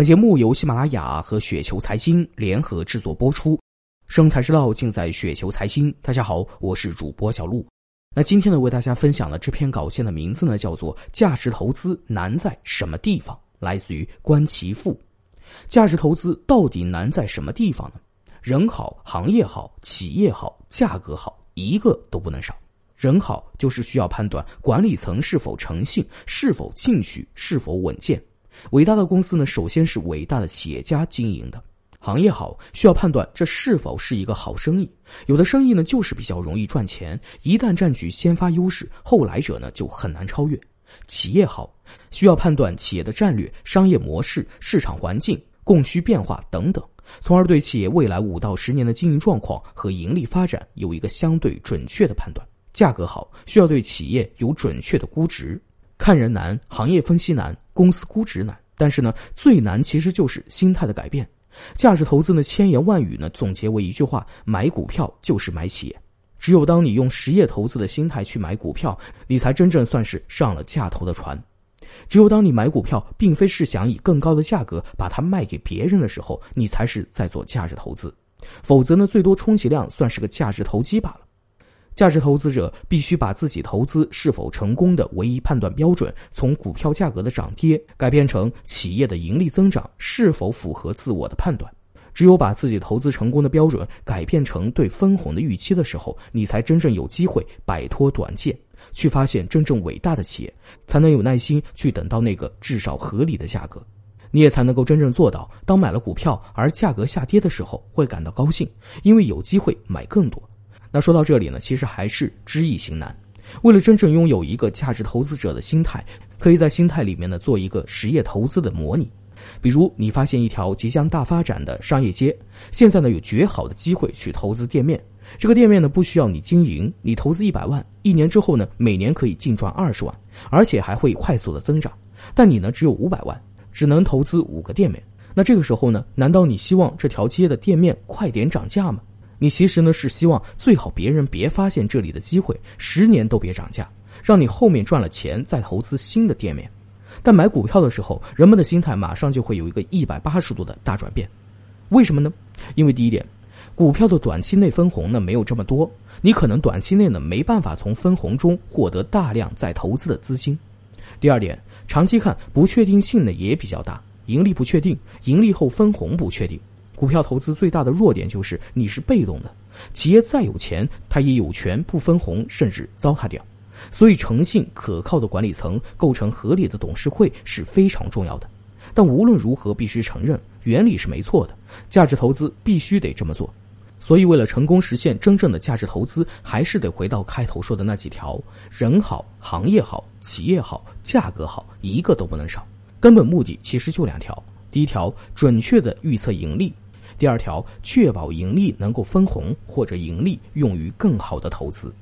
本节目由喜马拉雅和雪球财经联合制作播出，生财之道尽在雪球财经。大家好，我是主播小璐。那今天呢，为大家分享的这篇稿件的名字呢，叫做《价值投资难在什么地方》，来自于观其富。价值投资到底难在什么地方呢？人好，行业好，企业好，价格好，一个都不能少。人好，就是需要判断管理层是否诚信，是否进取，是否稳健。伟大的公司呢，首先是伟大的企业家经营的。行业好，需要判断这是否是一个好生意。有的生意呢，就是比较容易赚钱，一旦占据先发优势，后来者呢就很难超越。企业好，需要判断企业的战略、商业模式、市场环境、供需变化等等，从而对企业未来五到十年的经营状况和盈利发展有一个相对准确的判断。价格好，需要对企业有准确的估值。看人难，行业分析难，公司估值难，但是呢，最难其实就是心态的改变。价值投资的千言万语呢，总结为一句话：买股票就是买企业。只有当你用实业投资的心态去买股票，你才真正算是上了价投的船。只有当你买股票，并非是想以更高的价格把它卖给别人的时候，你才是在做价值投资。否则呢，最多充其量算是个价值投机罢了。价值投资者必须把自己投资是否成功的唯一判断标准，从股票价格的涨跌改变成企业的盈利增长是否符合自我的判断。只有把自己投资成功的标准改变成对分红的预期的时候，你才真正有机会摆脱短见，去发现真正伟大的企业，才能有耐心去等到那个至少合理的价格。你也才能够真正做到，当买了股票而价格下跌的时候，会感到高兴，因为有机会买更多。那说到这里呢，其实还是知易行难。为了真正拥有一个价值投资者的心态，可以在心态里面呢做一个实业投资的模拟。比如，你发现一条即将大发展的商业街，现在呢有绝好的机会去投资店面。这个店面呢不需要你经营，你投资一百万，一年之后呢每年可以净赚二十万，而且还会快速的增长。但你呢只有五百万，只能投资五个店面。那这个时候呢，难道你希望这条街的店面快点涨价吗？你其实呢是希望最好别人别发现这里的机会，十年都别涨价，让你后面赚了钱再投资新的店面。但买股票的时候，人们的心态马上就会有一个一百八十度的大转变。为什么呢？因为第一点，股票的短期内分红呢没有这么多，你可能短期内呢没办法从分红中获得大量再投资的资金。第二点，长期看不确定性呢也比较大，盈利不确定，盈利后分红不确定。股票投资最大的弱点就是你是被动的，企业再有钱，他也有权不分红，甚至糟蹋掉。所以，诚信可靠的管理层构成合理的董事会是非常重要的。但无论如何，必须承认原理是没错的，价值投资必须得这么做。所以，为了成功实现真正的价值投资，还是得回到开头说的那几条：人好，行业好，企业好，价格好，一个都不能少。根本目的其实就两条：第一条，准确的预测盈利。第二条，确保盈利能够分红或者盈利用于更好的投资。